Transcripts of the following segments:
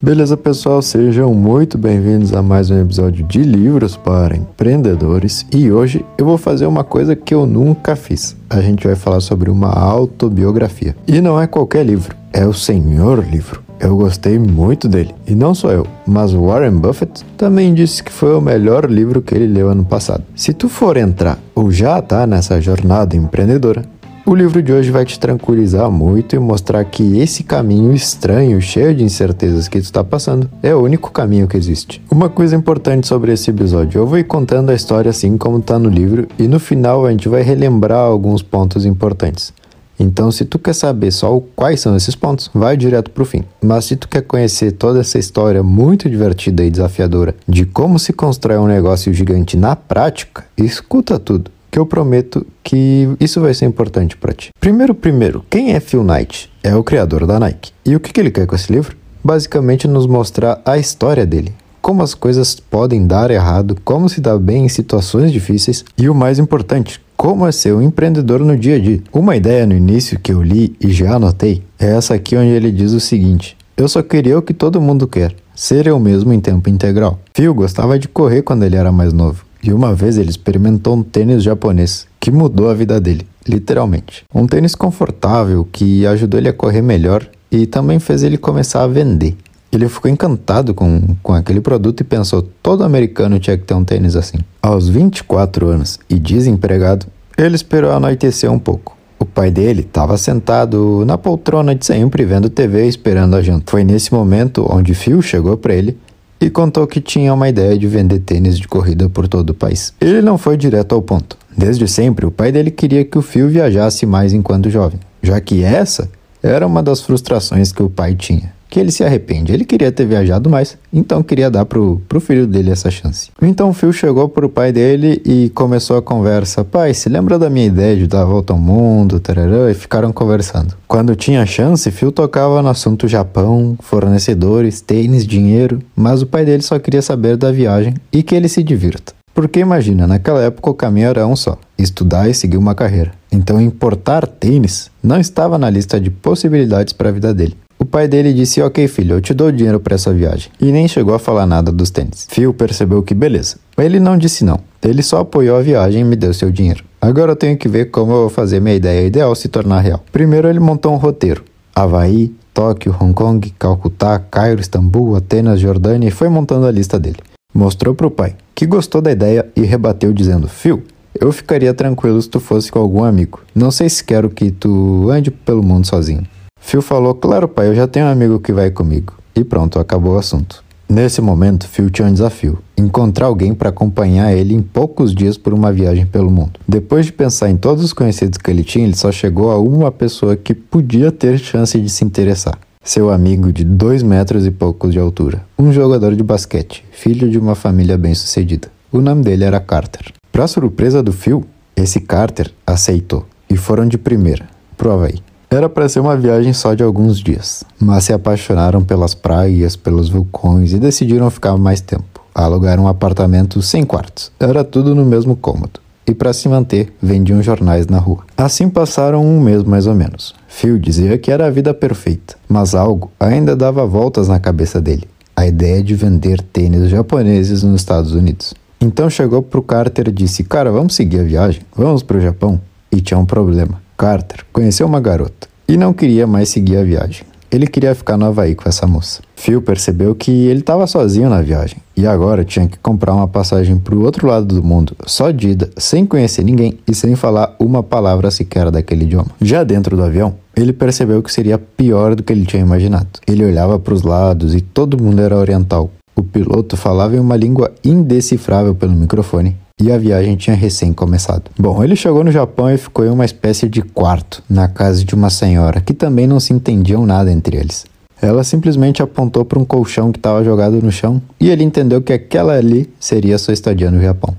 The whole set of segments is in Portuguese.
Beleza, pessoal? Sejam muito bem-vindos a mais um episódio de Livros para Empreendedores. E hoje eu vou fazer uma coisa que eu nunca fiz. A gente vai falar sobre uma autobiografia. E não é qualquer livro, é o Senhor Livro. Eu gostei muito dele. E não só eu, mas Warren Buffett também disse que foi o melhor livro que ele leu ano passado. Se tu for entrar ou já tá nessa jornada empreendedora, o livro de hoje vai te tranquilizar muito e mostrar que esse caminho estranho, cheio de incertezas que tu está passando, é o único caminho que existe. Uma coisa importante sobre esse episódio, eu vou ir contando a história assim como está no livro e no final a gente vai relembrar alguns pontos importantes. Então, se tu quer saber só quais são esses pontos, vai direto pro fim. Mas se tu quer conhecer toda essa história muito divertida e desafiadora de como se constrói um negócio gigante na prática, escuta tudo que eu prometo que isso vai ser importante para ti. Primeiro, primeiro, quem é Phil Knight? É o criador da Nike. E o que, que ele quer com esse livro? Basicamente nos mostrar a história dele, como as coisas podem dar errado, como se dá bem em situações difíceis e o mais importante, como é ser um empreendedor no dia a dia. Uma ideia no início que eu li e já anotei é essa aqui onde ele diz o seguinte: Eu só queria o que todo mundo quer, ser eu mesmo em tempo integral. Phil gostava de correr quando ele era mais novo. E uma vez ele experimentou um tênis japonês que mudou a vida dele, literalmente. Um tênis confortável que ajudou ele a correr melhor e também fez ele começar a vender. Ele ficou encantado com, com aquele produto e pensou: todo americano tinha que ter um tênis assim. Aos 24 anos e desempregado, ele esperou anoitecer um pouco. O pai dele estava sentado na poltrona de sempre vendo TV esperando a janta. Foi nesse momento onde Phil chegou para ele e contou que tinha uma ideia de vender tênis de corrida por todo o país. Ele não foi direto ao ponto. Desde sempre, o pai dele queria que o Phil viajasse mais enquanto jovem, já que essa era uma das frustrações que o pai tinha que ele se arrepende. Ele queria ter viajado mais, então queria dar pro, pro filho dele essa chance. Então o Phil chegou pro pai dele e começou a conversa. Pai, se lembra da minha ideia de dar a volta ao mundo, e ficaram conversando. Quando tinha chance, Phil tocava no assunto Japão, fornecedores, tênis, dinheiro, mas o pai dele só queria saber da viagem e que ele se divirta. Porque imagina, naquela época o caminho era um só: estudar e seguir uma carreira. Então importar tênis não estava na lista de possibilidades para a vida dele. O pai dele disse: Ok, filho, eu te dou dinheiro para essa viagem. E nem chegou a falar nada dos tênis. Phil percebeu que beleza. Ele não disse não. Ele só apoiou a viagem e me deu seu dinheiro. Agora eu tenho que ver como eu vou fazer minha ideia ideal se tornar real. Primeiro ele montou um roteiro: Havaí, Tóquio, Hong Kong, Calcutá, Cairo, Istambul, Atenas, Jordânia e foi montando a lista dele. Mostrou para o pai, que gostou da ideia e rebateu dizendo: Phil, eu ficaria tranquilo se tu fosse com algum amigo. Não sei se quero que tu ande pelo mundo sozinho. Phil falou: Claro, pai, eu já tenho um amigo que vai comigo. E pronto, acabou o assunto. Nesse momento, Phil tinha um desafio: encontrar alguém para acompanhar ele em poucos dias por uma viagem pelo mundo. Depois de pensar em todos os conhecidos que ele tinha, ele só chegou a uma pessoa que podia ter chance de se interessar. Seu amigo de dois metros e poucos de altura, um jogador de basquete, filho de uma família bem-sucedida. O nome dele era Carter. Para surpresa do Phil, esse Carter aceitou e foram de primeira pro Havaí. Era para ser uma viagem só de alguns dias, mas se apaixonaram pelas praias, pelos vulcões e decidiram ficar mais tempo. Alugaram um apartamento sem quartos. Era tudo no mesmo cômodo. E para se manter, vendiam jornais na rua. Assim passaram um mês mais ou menos. Phil dizia que era a vida perfeita, mas algo ainda dava voltas na cabeça dele. A ideia de vender tênis japoneses nos Estados Unidos. Então chegou pro Carter e disse: Cara, vamos seguir a viagem? Vamos pro Japão? E tinha um problema. Carter conheceu uma garota e não queria mais seguir a viagem. Ele queria ficar no Havaí com essa moça. Phil percebeu que ele estava sozinho na viagem e agora tinha que comprar uma passagem para o outro lado do mundo, só de ida, sem conhecer ninguém e sem falar uma palavra sequer daquele idioma. Já dentro do avião, ele percebeu que seria pior do que ele tinha imaginado. Ele olhava para os lados e todo mundo era oriental. O piloto falava em uma língua indecifrável pelo microfone e a viagem tinha recém começado. Bom, ele chegou no Japão e ficou em uma espécie de quarto, na casa de uma senhora, que também não se entendiam nada entre eles. Ela simplesmente apontou para um colchão que estava jogado no chão e ele entendeu que aquela ali seria sua estadia no Japão.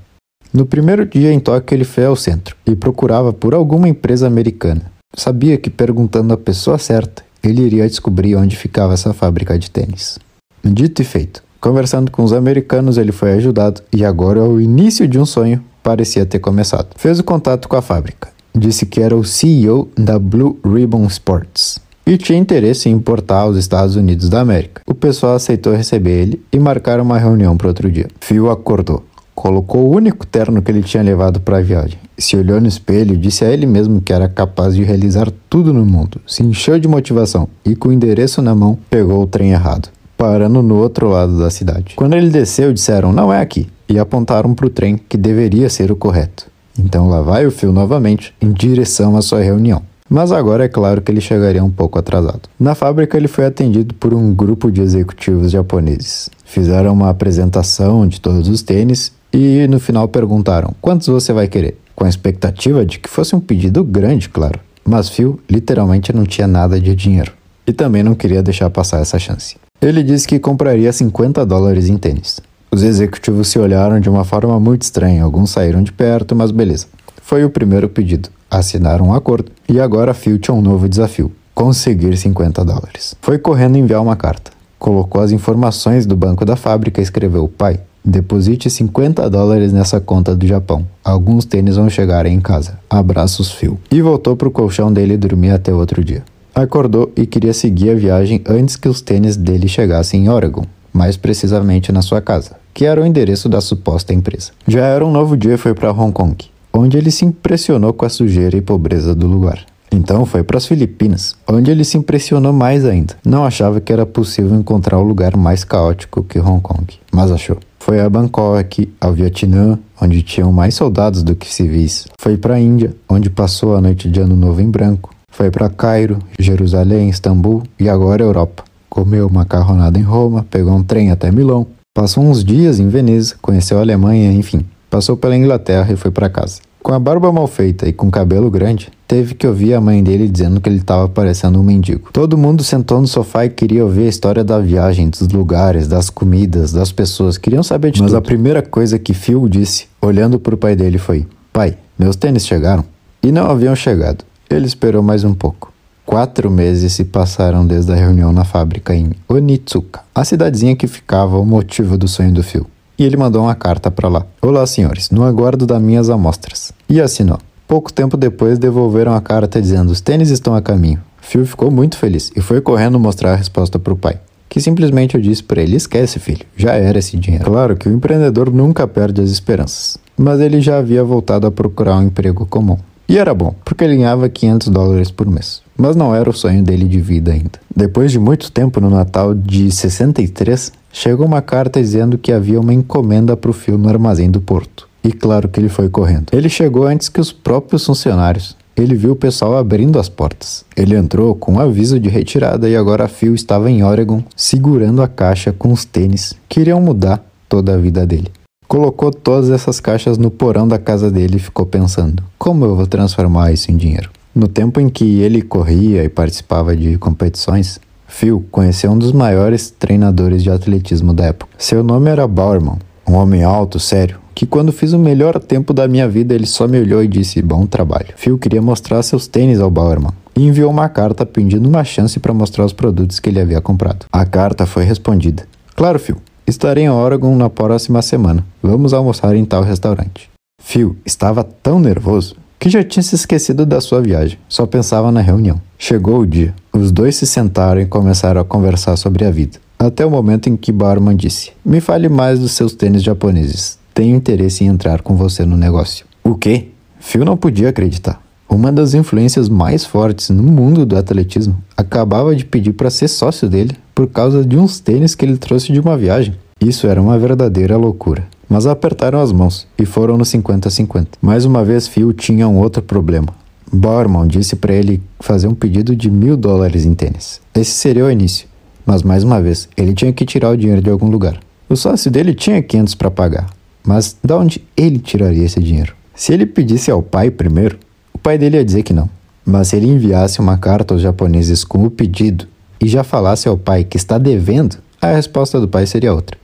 No primeiro dia em Tóquio, ele foi ao centro e procurava por alguma empresa americana. Sabia que perguntando a pessoa certa, ele iria descobrir onde ficava essa fábrica de tênis. Dito e feito, Conversando com os americanos, ele foi ajudado e agora o início de um sonho parecia ter começado. Fez o contato com a fábrica. Disse que era o CEO da Blue Ribbon Sports. e tinha interesse em importar aos Estados Unidos da América. O pessoal aceitou receber ele e marcaram uma reunião para outro dia. Phil acordou. Colocou o único terno que ele tinha levado para a viagem. Se olhou no espelho e disse a ele mesmo que era capaz de realizar tudo no mundo. Se encheu de motivação e, com o endereço na mão, pegou o trem errado, parando no outro lado da cidade. Quando ele desceu, disseram: Não é aqui, e apontaram para o trem que deveria ser o correto. Então lá vai o fio novamente em direção à sua reunião. Mas agora é claro que ele chegaria um pouco atrasado. Na fábrica, ele foi atendido por um grupo de executivos japoneses. Fizeram uma apresentação de todos os tênis e no final perguntaram: quantos você vai querer? Com a expectativa de que fosse um pedido grande, claro. Mas Phil literalmente não tinha nada de dinheiro e também não queria deixar passar essa chance. Ele disse que compraria 50 dólares em tênis. Os executivos se olharam de uma forma muito estranha, alguns saíram de perto, mas beleza. Foi o primeiro pedido. Assinaram um acordo e agora Phil tinha um novo desafio: conseguir 50 dólares. Foi correndo enviar uma carta. Colocou as informações do banco da fábrica e escreveu: Pai, Deposite 50 dólares nessa conta do Japão. Alguns tênis vão chegar em casa. Abraços, Phil. E voltou pro colchão dele dormir até outro dia. Acordou e queria seguir a viagem antes que os tênis dele chegassem em Oregon, mais precisamente na sua casa, que era o endereço da suposta empresa. Já era um novo dia e foi para Hong Kong, onde ele se impressionou com a sujeira e pobreza do lugar. Então foi para as Filipinas, onde ele se impressionou mais ainda. Não achava que era possível encontrar um lugar mais caótico que Hong Kong, mas achou. Foi a Bangkok, ao Vietnã, onde tinham mais soldados do que civis. Foi para a Índia, onde passou a noite de Ano Novo em branco. Foi para Cairo, Jerusalém, Istambul e agora Europa. Comeu macarronada em Roma, pegou um trem até Milão, passou uns dias em Veneza, conheceu a Alemanha, enfim. Passou pela Inglaterra e foi para casa. Com a barba mal feita e com cabelo grande, teve que ouvir a mãe dele dizendo que ele estava parecendo um mendigo. Todo mundo sentou no sofá e queria ouvir a história da viagem, dos lugares, das comidas, das pessoas. Queriam saber de Mas tudo. a primeira coisa que Phil disse, olhando para o pai dele, foi: Pai, meus tênis chegaram? E não haviam chegado. Ele esperou mais um pouco. Quatro meses se passaram desde a reunião na fábrica em Onitsuka, a cidadezinha que ficava o motivo do sonho do Phil e ele mandou uma carta para lá. Olá, senhores, no aguardo das minhas amostras. E assinou. Pouco tempo depois devolveram a carta dizendo: os tênis estão a caminho. Phil ficou muito feliz e foi correndo mostrar a resposta para o pai. Que simplesmente eu disse para ele: esquece, filho, já era esse dinheiro. Claro que o empreendedor nunca perde as esperanças, mas ele já havia voltado a procurar um emprego comum. E era bom, porque ele ganhava 500 dólares por mês. Mas não era o sonho dele de vida ainda. Depois de muito tempo no Natal de 63, Chegou uma carta dizendo que havia uma encomenda para o fio no armazém do porto. E claro que ele foi correndo. Ele chegou antes que os próprios funcionários. Ele viu o pessoal abrindo as portas. Ele entrou com um aviso de retirada e agora a Phil estava em Oregon, segurando a caixa com os tênis que iriam mudar toda a vida dele. Colocou todas essas caixas no porão da casa dele e ficou pensando: como eu vou transformar isso em dinheiro? No tempo em que ele corria e participava de competições, Phil conheceu um dos maiores treinadores de atletismo da época. Seu nome era Bowerman, um homem alto, sério, que quando fiz o melhor tempo da minha vida ele só me olhou e disse: Bom trabalho. Phil queria mostrar seus tênis ao Bowerman e enviou uma carta pedindo uma chance para mostrar os produtos que ele havia comprado. A carta foi respondida: Claro, Phil, estarei em Oregon na próxima semana. Vamos almoçar em tal restaurante. Phil estava tão nervoso que já tinha se esquecido da sua viagem, só pensava na reunião. Chegou o dia. Os dois se sentaram e começaram a conversar sobre a vida. Até o momento em que Barman disse: Me fale mais dos seus tênis japoneses. Tenho interesse em entrar com você no negócio. O quê? Phil não podia acreditar. Uma das influências mais fortes no mundo do atletismo acabava de pedir para ser sócio dele por causa de uns tênis que ele trouxe de uma viagem. Isso era uma verdadeira loucura. Mas apertaram as mãos e foram no 50-50. Mais uma vez, Phil tinha um outro problema. Borman disse para ele fazer um pedido de mil dólares em tênis. Esse seria o início, mas mais uma vez, ele tinha que tirar o dinheiro de algum lugar. O sócio dele tinha 500 para pagar, mas de onde ele tiraria esse dinheiro? Se ele pedisse ao pai primeiro, o pai dele ia dizer que não. Mas se ele enviasse uma carta aos japoneses com o pedido e já falasse ao pai que está devendo, a resposta do pai seria outra.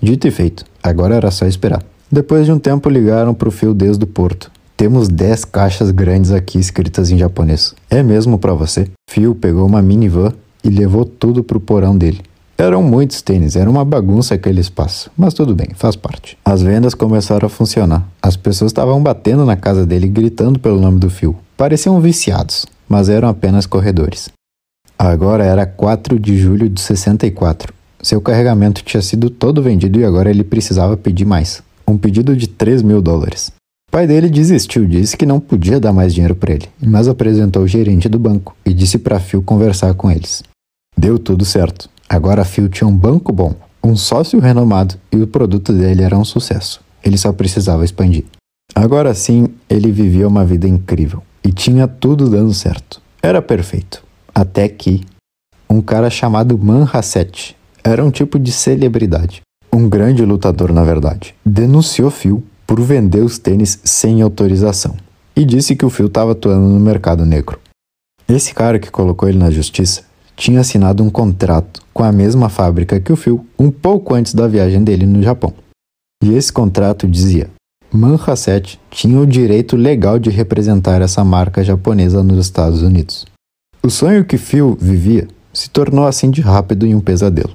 Dito e feito, agora era só esperar. Depois de um tempo ligaram para o fio desde o porto. Temos 10 caixas grandes aqui escritas em japonês. É mesmo para você? Phil pegou uma minivan e levou tudo pro porão dele. Eram muitos tênis, era uma bagunça aquele espaço, mas tudo bem, faz parte. As vendas começaram a funcionar. As pessoas estavam batendo na casa dele gritando pelo nome do Phil. Pareciam viciados, mas eram apenas corredores. Agora era 4 de julho de 64. Seu carregamento tinha sido todo vendido e agora ele precisava pedir mais. Um pedido de 3 mil dólares. O pai dele desistiu, disse que não podia dar mais dinheiro para ele, mas apresentou o gerente do banco e disse para Phil conversar com eles. Deu tudo certo. Agora Phil tinha um banco bom, um sócio renomado e o produto dele era um sucesso. Ele só precisava expandir. Agora sim, ele vivia uma vida incrível e tinha tudo dando certo. Era perfeito. Até que um cara chamado Manhasset era um tipo de celebridade, um grande lutador na verdade, denunciou Phil por vender os tênis sem autorização e disse que o Phil estava atuando no mercado negro. Esse cara que colocou ele na justiça tinha assinado um contrato com a mesma fábrica que o Phil um pouco antes da viagem dele no Japão. E esse contrato dizia: Manhasset tinha o direito legal de representar essa marca japonesa nos Estados Unidos. O sonho que Phil vivia se tornou assim de rápido em um pesadelo.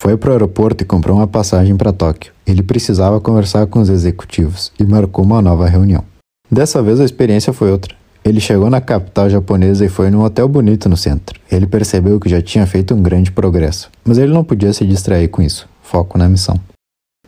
Foi para o aeroporto e comprou uma passagem para Tóquio. Ele precisava conversar com os executivos e marcou uma nova reunião. Dessa vez a experiência foi outra. Ele chegou na capital japonesa e foi num hotel bonito no centro. Ele percebeu que já tinha feito um grande progresso, mas ele não podia se distrair com isso. Foco na missão.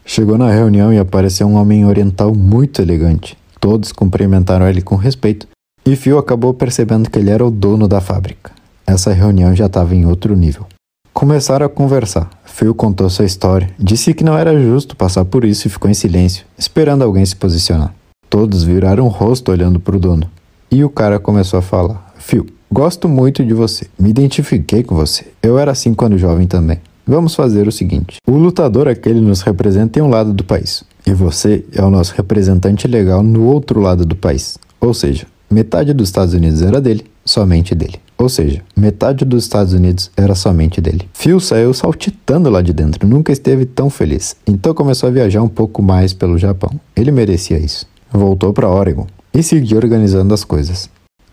Chegou na reunião e apareceu um homem oriental muito elegante. Todos cumprimentaram ele com respeito e Phil acabou percebendo que ele era o dono da fábrica. Essa reunião já estava em outro nível. Começaram a conversar. Phil contou sua história, disse que não era justo passar por isso e ficou em silêncio, esperando alguém se posicionar. Todos viraram o rosto olhando para o dono. E o cara começou a falar: Phil, gosto muito de você. Me identifiquei com você. Eu era assim quando jovem também. Vamos fazer o seguinte: o lutador aquele nos representa em um lado do país, e você é o nosso representante legal no outro lado do país. Ou seja, metade dos Estados Unidos era dele, somente dele. Ou seja, metade dos Estados Unidos era somente dele. Phil saiu saltitando lá de dentro, nunca esteve tão feliz. Então começou a viajar um pouco mais pelo Japão. Ele merecia isso. Voltou para Oregon e seguiu organizando as coisas.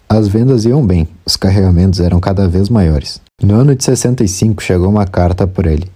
As vendas iam bem, os carregamentos eram cada vez maiores. No ano de 65 chegou uma carta por ele.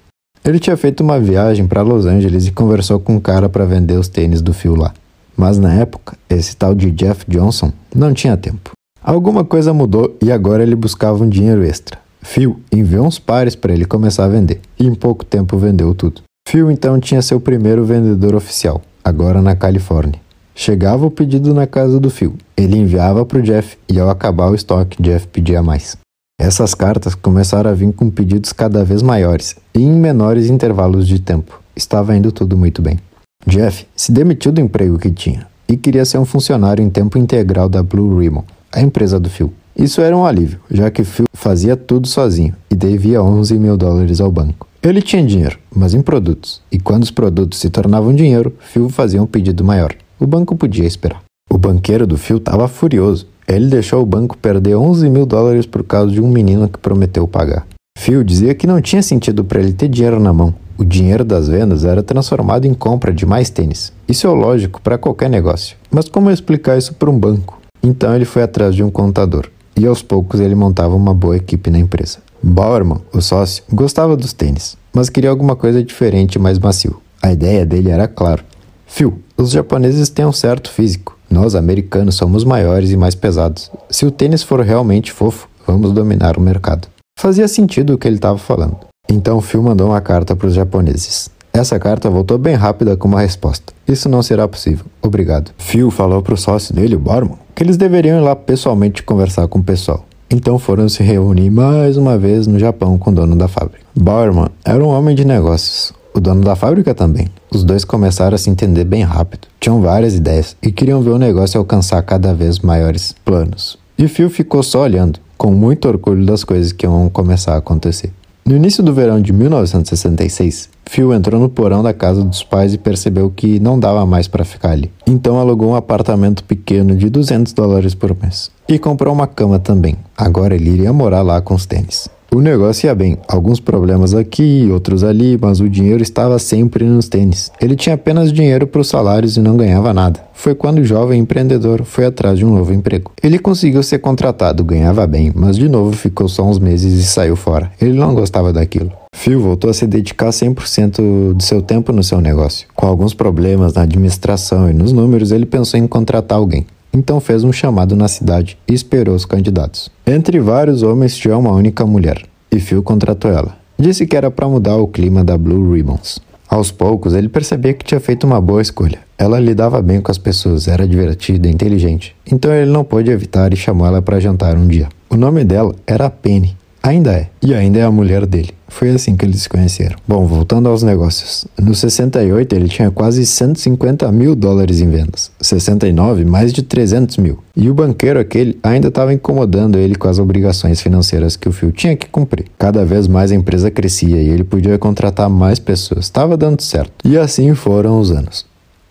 Ele tinha feito uma viagem para Los Angeles e conversou com um cara para vender os tênis do Phil lá. Mas na época, esse tal de Jeff Johnson não tinha tempo. Alguma coisa mudou e agora ele buscava um dinheiro extra. Phil enviou uns pares para ele começar a vender, e em pouco tempo vendeu tudo. Phil então tinha seu primeiro vendedor oficial, agora na Califórnia. Chegava o pedido na casa do Phil, ele enviava para o Jeff e ao acabar o estoque, Jeff pedia mais. Essas cartas começaram a vir com pedidos cada vez maiores e em menores intervalos de tempo. Estava indo tudo muito bem. Jeff se demitiu do emprego que tinha e queria ser um funcionário em tempo integral da Blue Ribbon, a empresa do Phil. Isso era um alívio, já que Phil fazia tudo sozinho e devia 11 mil dólares ao banco. Ele tinha dinheiro, mas em produtos, e quando os produtos se tornavam dinheiro, Phil fazia um pedido maior. O banco podia esperar. O banqueiro do Phil estava furioso. Ele deixou o banco perder 11 mil dólares por causa de um menino que prometeu pagar. Phil dizia que não tinha sentido para ele ter dinheiro na mão. O dinheiro das vendas era transformado em compra de mais tênis. Isso é lógico para qualquer negócio. Mas como explicar isso para um banco? Então ele foi atrás de um contador e aos poucos ele montava uma boa equipe na empresa. Bauerman, o sócio, gostava dos tênis, mas queria alguma coisa diferente e mais macio. A ideia dele era claro. Phil, os japoneses têm um certo físico. Nós, americanos, somos maiores e mais pesados. Se o tênis for realmente fofo, vamos dominar o mercado. Fazia sentido o que ele estava falando. Então Phil mandou uma carta para os japoneses. Essa carta voltou bem rápida com uma resposta. Isso não será possível. Obrigado. Phil falou para o sócio dele, o Borman, que eles deveriam ir lá pessoalmente conversar com o pessoal. Então foram se reunir mais uma vez no Japão com o dono da fábrica. Bauerman era um homem de negócios, o dono da fábrica também. Os dois começaram a se entender bem rápido, tinham várias ideias e queriam ver o negócio alcançar cada vez maiores planos. E Phil ficou só olhando, com muito orgulho das coisas que iam começar a acontecer. No início do verão de 1966, Phil entrou no porão da casa dos pais e percebeu que não dava mais para ficar ali. Então alugou um apartamento pequeno de 200 dólares por mês. E comprou uma cama também. Agora ele iria morar lá com os tênis. O negócio ia bem, alguns problemas aqui, outros ali, mas o dinheiro estava sempre nos tênis. Ele tinha apenas dinheiro para os salários e não ganhava nada. Foi quando o jovem empreendedor foi atrás de um novo emprego. Ele conseguiu ser contratado, ganhava bem, mas de novo ficou só uns meses e saiu fora. Ele não gostava daquilo. Phil voltou a se dedicar 100% de seu tempo no seu negócio. Com alguns problemas na administração e nos números, ele pensou em contratar alguém. Então fez um chamado na cidade e esperou os candidatos. Entre vários homens tinha uma única mulher, e Phil contratou ela. Disse que era para mudar o clima da Blue Ribbons. Aos poucos, ele percebia que tinha feito uma boa escolha. Ela lidava bem com as pessoas, era divertida e inteligente, então ele não pôde evitar e chamou ela para jantar um dia. O nome dela era Penny, Ainda é. E ainda é a mulher dele. Foi assim que eles se conheceram. Bom, voltando aos negócios. No 68, ele tinha quase 150 mil dólares em vendas. 69, mais de 300 mil. E o banqueiro aquele ainda estava incomodando ele com as obrigações financeiras que o Phil tinha que cumprir. Cada vez mais a empresa crescia e ele podia contratar mais pessoas. Estava dando certo. E assim foram os anos.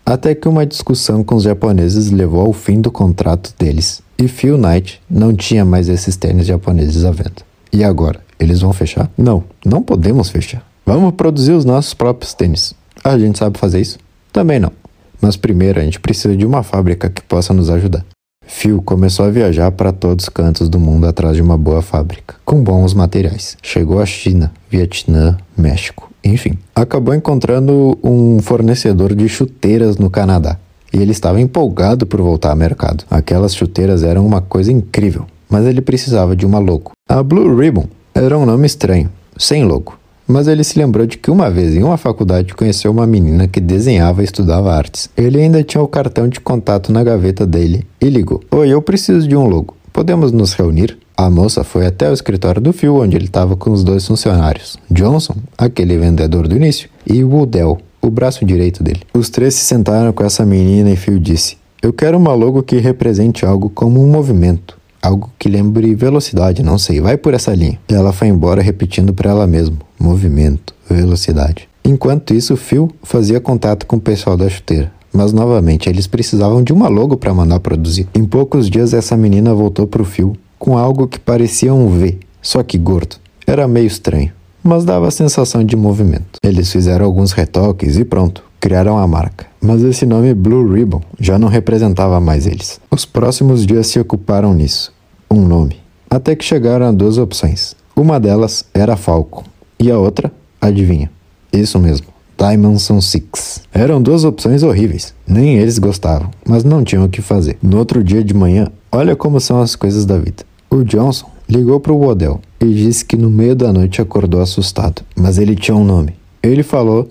Até que uma discussão com os japoneses levou ao fim do contrato deles. E Phil Knight não tinha mais esses tênis japoneses à venda. E agora? Eles vão fechar? Não, não podemos fechar. Vamos produzir os nossos próprios tênis. A gente sabe fazer isso? Também não. Mas primeiro a gente precisa de uma fábrica que possa nos ajudar. Phil começou a viajar para todos os cantos do mundo atrás de uma boa fábrica, com bons materiais. Chegou à China, Vietnã, México, enfim. Acabou encontrando um fornecedor de chuteiras no Canadá. E ele estava empolgado por voltar ao mercado. Aquelas chuteiras eram uma coisa incrível mas ele precisava de uma logo. A Blue Ribbon era um nome estranho, sem logo. Mas ele se lembrou de que uma vez em uma faculdade conheceu uma menina que desenhava e estudava artes. Ele ainda tinha o cartão de contato na gaveta dele e ligou: Oi, eu preciso de um logo. Podemos nos reunir? A moça foi até o escritório do Phil, onde ele estava com os dois funcionários: Johnson, aquele vendedor do início, e Woodell, o braço direito dele. Os três se sentaram com essa menina e Phil disse: Eu quero uma logo que represente algo como um movimento algo que lembre velocidade, não sei, vai por essa linha. Ela foi embora repetindo para ela mesma: movimento, velocidade. Enquanto isso, Phil fazia contato com o pessoal da chuteira. Mas novamente, eles precisavam de uma logo para mandar produzir. Em poucos dias, essa menina voltou para o Phil com algo que parecia um V, só que gordo. Era meio estranho, mas dava a sensação de movimento. Eles fizeram alguns retoques e pronto, criaram a marca. Mas esse nome Blue Ribbon já não representava mais eles. Os próximos dias se ocuparam nisso um nome. Até que chegaram a duas opções. Uma delas era Falcon e a outra, adivinha? Isso mesmo, Dimension Six. Eram duas opções horríveis, nem eles gostavam, mas não tinham o que fazer. No outro dia de manhã, olha como são as coisas da vida. O Johnson ligou para o Wodell e disse que no meio da noite acordou assustado, mas ele tinha um nome. Ele falou: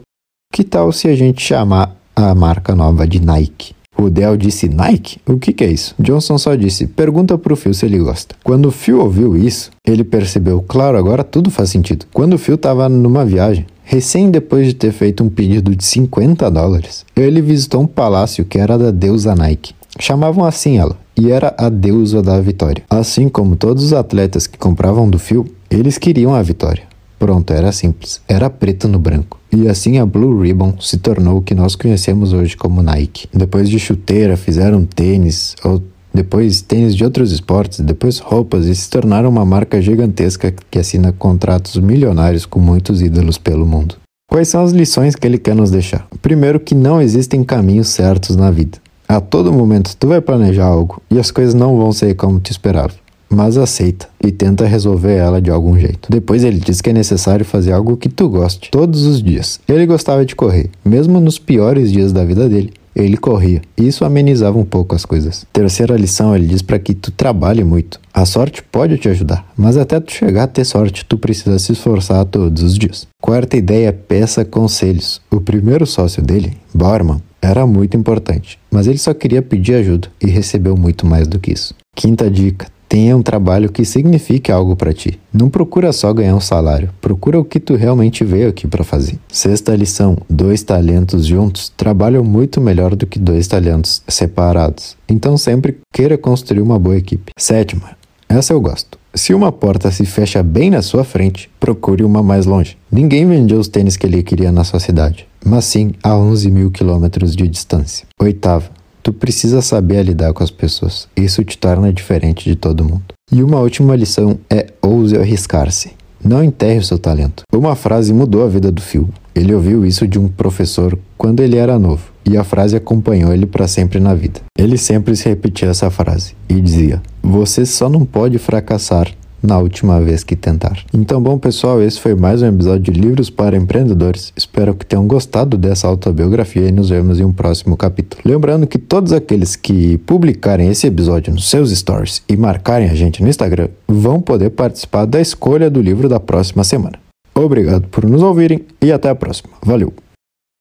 Que tal se a gente chamar a marca nova de Nike? O Dell disse Nike? O que, que é isso? Johnson só disse: pergunta pro Phil se ele gosta. Quando o Phil ouviu isso, ele percebeu, claro, agora tudo faz sentido. Quando o Phil estava numa viagem, recém depois de ter feito um pedido de 50 dólares, ele visitou um palácio que era da deusa Nike. Chamavam assim ela, e era a deusa da vitória. Assim como todos os atletas que compravam do Phil, eles queriam a vitória. Pronto, era simples. Era preto no branco. E assim a Blue Ribbon se tornou o que nós conhecemos hoje como Nike. Depois de chuteira, fizeram tênis, ou depois tênis de outros esportes, depois roupas e se tornaram uma marca gigantesca que assina contratos milionários com muitos ídolos pelo mundo. Quais são as lições que ele quer nos deixar? Primeiro, que não existem caminhos certos na vida. A todo momento tu vai planejar algo e as coisas não vão ser como tu esperava mas aceita e tenta resolver ela de algum jeito. Depois ele diz que é necessário fazer algo que tu goste, todos os dias. Ele gostava de correr, mesmo nos piores dias da vida dele. Ele corria, e isso amenizava um pouco as coisas. Terceira lição, ele diz para que tu trabalhe muito. A sorte pode te ajudar, mas até tu chegar a ter sorte, tu precisa se esforçar todos os dias. Quarta ideia, peça conselhos. O primeiro sócio dele, Barman, era muito importante, mas ele só queria pedir ajuda e recebeu muito mais do que isso. Quinta dica, Tenha um trabalho que signifique algo para ti. Não procura só ganhar um salário, procura o que tu realmente veio aqui para fazer. Sexta lição: dois talentos juntos trabalham muito melhor do que dois talentos separados. Então sempre queira construir uma boa equipe. Sétima: essa eu gosto. Se uma porta se fecha bem na sua frente, procure uma mais longe. Ninguém vendeu os tênis que ele queria na sua cidade, mas sim a 11 mil quilômetros de distância. Oitava, Tu precisa saber lidar com as pessoas. Isso te torna diferente de todo mundo. E uma última lição é ouse arriscar-se. Não enterre o seu talento. Uma frase mudou a vida do Phil. Ele ouviu isso de um professor quando ele era novo, e a frase acompanhou ele para sempre na vida. Ele sempre se repetia essa frase e dizia: Você só não pode fracassar na última vez que tentar. Então, bom pessoal, esse foi mais um episódio de Livros para Empreendedores. Espero que tenham gostado dessa autobiografia e nos vemos em um próximo capítulo. Lembrando que todos aqueles que publicarem esse episódio nos seus stories e marcarem a gente no Instagram vão poder participar da escolha do livro da próxima semana. Obrigado por nos ouvirem e até a próxima. Valeu!